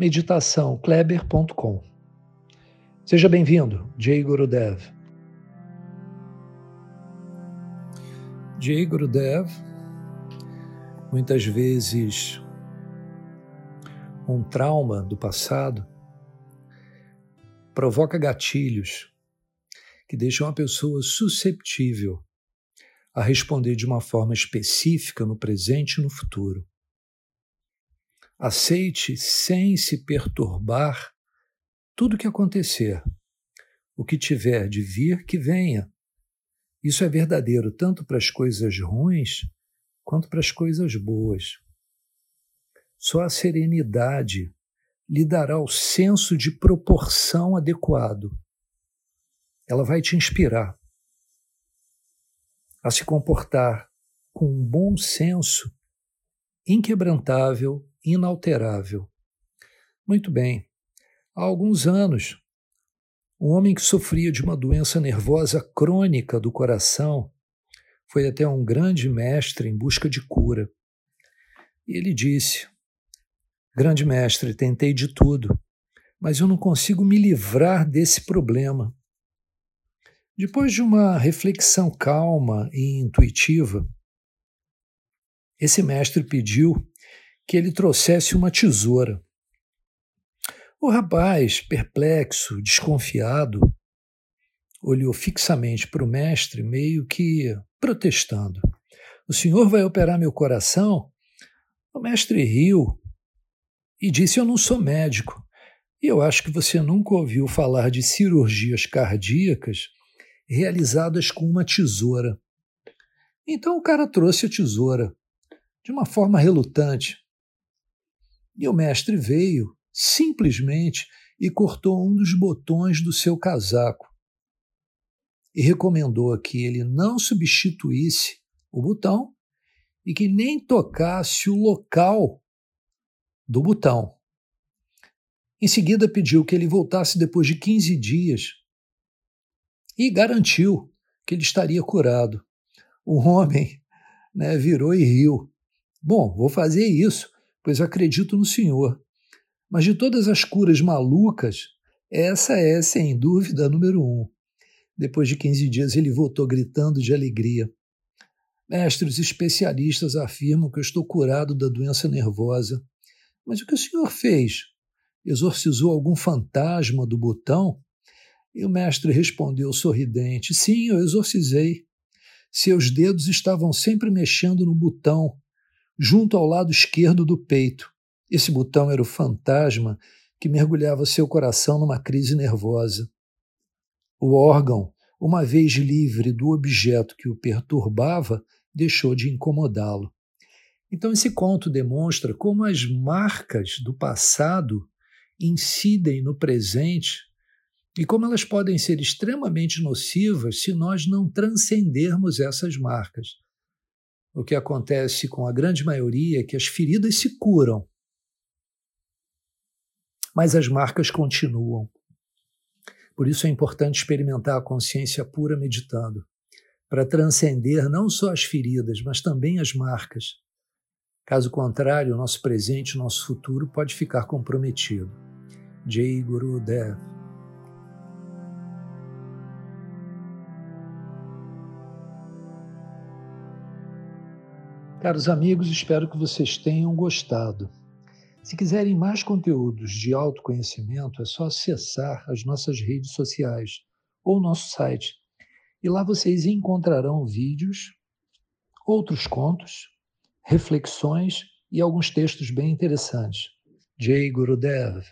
meditaçãokleber.com. Seja bem-vindo, Jay Gurudev. Jay Gurudev, muitas vezes um trauma do passado provoca gatilhos que deixam a pessoa susceptível a responder de uma forma específica no presente e no futuro. Aceite sem se perturbar tudo o que acontecer. O que tiver de vir, que venha. Isso é verdadeiro tanto para as coisas ruins quanto para as coisas boas. Só a serenidade lhe dará o senso de proporção adequado. Ela vai te inspirar a se comportar com um bom senso inquebrantável, inalterável. Muito bem. Há alguns anos, um homem que sofria de uma doença nervosa crônica do coração foi até um grande mestre em busca de cura. E ele disse: Grande mestre, tentei de tudo, mas eu não consigo me livrar desse problema. Depois de uma reflexão calma e intuitiva, esse mestre pediu que ele trouxesse uma tesoura. O rapaz, perplexo, desconfiado, olhou fixamente para o mestre, meio que protestando. O senhor vai operar meu coração? O mestre riu e disse: Eu não sou médico. E eu acho que você nunca ouviu falar de cirurgias cardíacas realizadas com uma tesoura. Então o cara trouxe a tesoura, de uma forma relutante. E o mestre veio simplesmente e cortou um dos botões do seu casaco e recomendou que ele não substituísse o botão e que nem tocasse o local do botão. Em seguida, pediu que ele voltasse depois de 15 dias e garantiu que ele estaria curado. O homem né, virou e riu. Bom, vou fazer isso, pois acredito no Senhor. Mas de todas as curas malucas, essa é, sem dúvida, a número um. Depois de 15 dias, ele voltou gritando de alegria. Mestre, os especialistas afirmam que eu estou curado da doença nervosa. Mas o que o senhor fez? Exorcizou algum fantasma do botão? E o mestre respondeu sorridente: Sim, eu exorcizei. Seus dedos estavam sempre mexendo no botão, junto ao lado esquerdo do peito. Esse botão era o fantasma que mergulhava seu coração numa crise nervosa. O órgão, uma vez livre do objeto que o perturbava, deixou de incomodá-lo. Então, esse conto demonstra como as marcas do passado incidem no presente e como elas podem ser extremamente nocivas se nós não transcendermos essas marcas. O que acontece com a grande maioria é que as feridas se curam, mas as marcas continuam. Por isso é importante experimentar a consciência pura meditando, para transcender não só as feridas, mas também as marcas. Caso contrário, o nosso presente, o nosso futuro pode ficar comprometido. Jai Guru Dev. Caros amigos, espero que vocês tenham gostado. Se quiserem mais conteúdos de autoconhecimento, é só acessar as nossas redes sociais ou nosso site. E lá vocês encontrarão vídeos, outros contos, reflexões e alguns textos bem interessantes. Jay Gurudev